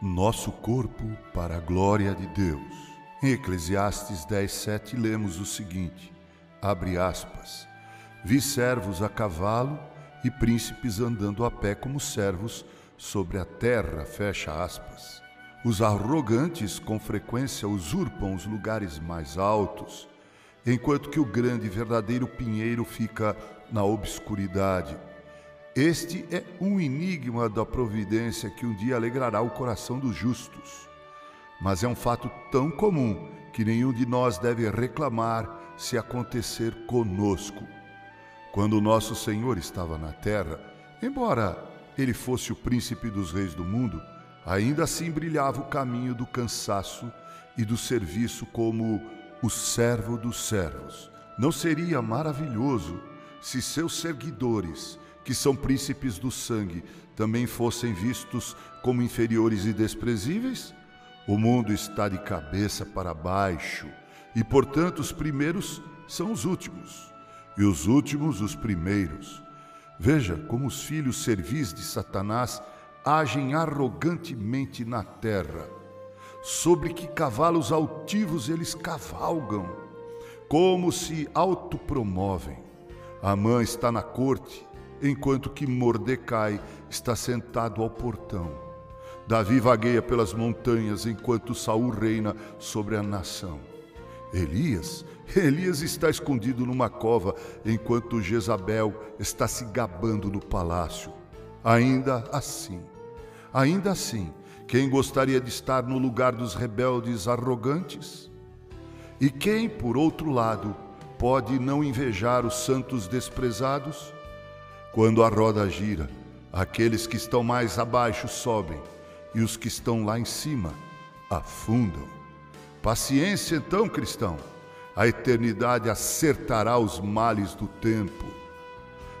nosso corpo para a glória de Deus. Em Eclesiastes 10:7 lemos o seguinte: abre aspas. Vi servos a cavalo e príncipes andando a pé como servos sobre a terra, fecha aspas. Os arrogantes com frequência usurpam os lugares mais altos, enquanto que o grande e verdadeiro pinheiro fica na obscuridade este é um enigma da providência que um dia alegrará o coração dos justos. Mas é um fato tão comum que nenhum de nós deve reclamar se acontecer conosco. Quando nosso Senhor estava na terra, embora ele fosse o príncipe dos reis do mundo, ainda assim brilhava o caminho do cansaço e do serviço como o servo dos servos. Não seria maravilhoso se seus seguidores que são príncipes do sangue, também fossem vistos como inferiores e desprezíveis? O mundo está de cabeça para baixo, e portanto os primeiros são os últimos, e os últimos os primeiros. Veja como os filhos servis de Satanás agem arrogantemente na terra. Sobre que cavalos altivos eles cavalgam, como se autopromovem. A mãe está na corte enquanto que Mordecai está sentado ao portão. Davi vagueia pelas montanhas enquanto Saul reina sobre a nação. Elias, Elias está escondido numa cova enquanto Jezabel está se gabando no palácio. Ainda assim, ainda assim, quem gostaria de estar no lugar dos rebeldes arrogantes? E quem, por outro lado, pode não invejar os santos desprezados? Quando a roda gira, aqueles que estão mais abaixo sobem e os que estão lá em cima afundam. Paciência então, cristão. A eternidade acertará os males do tempo.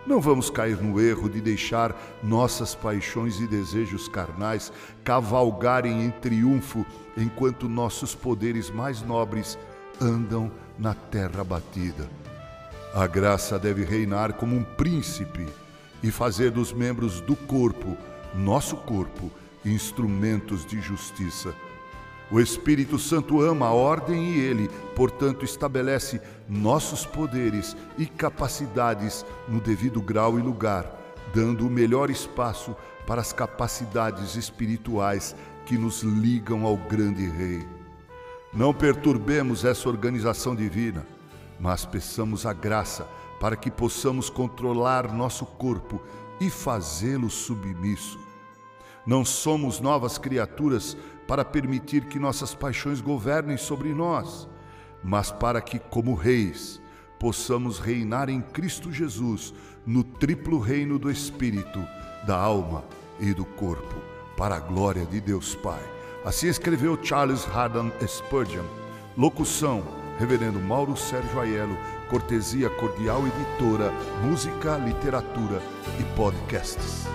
Não vamos cair no erro de deixar nossas paixões e desejos carnais cavalgarem em triunfo enquanto nossos poderes mais nobres andam na terra batida. A graça deve reinar como um príncipe e fazer dos membros do corpo, nosso corpo, instrumentos de justiça. O Espírito Santo ama a ordem e ele, portanto, estabelece nossos poderes e capacidades no devido grau e lugar, dando o melhor espaço para as capacidades espirituais que nos ligam ao grande Rei. Não perturbemos essa organização divina mas peçamos a graça para que possamos controlar nosso corpo e fazê-lo submisso. Não somos novas criaturas para permitir que nossas paixões governem sobre nós, mas para que, como reis, possamos reinar em Cristo Jesus no triplo reino do Espírito, da alma e do corpo, para a glória de Deus Pai. Assim escreveu Charles Haddon Spurgeon. Locução Reverendo Mauro Sérgio Aiello, cortesia cordial editora, música, literatura e podcasts.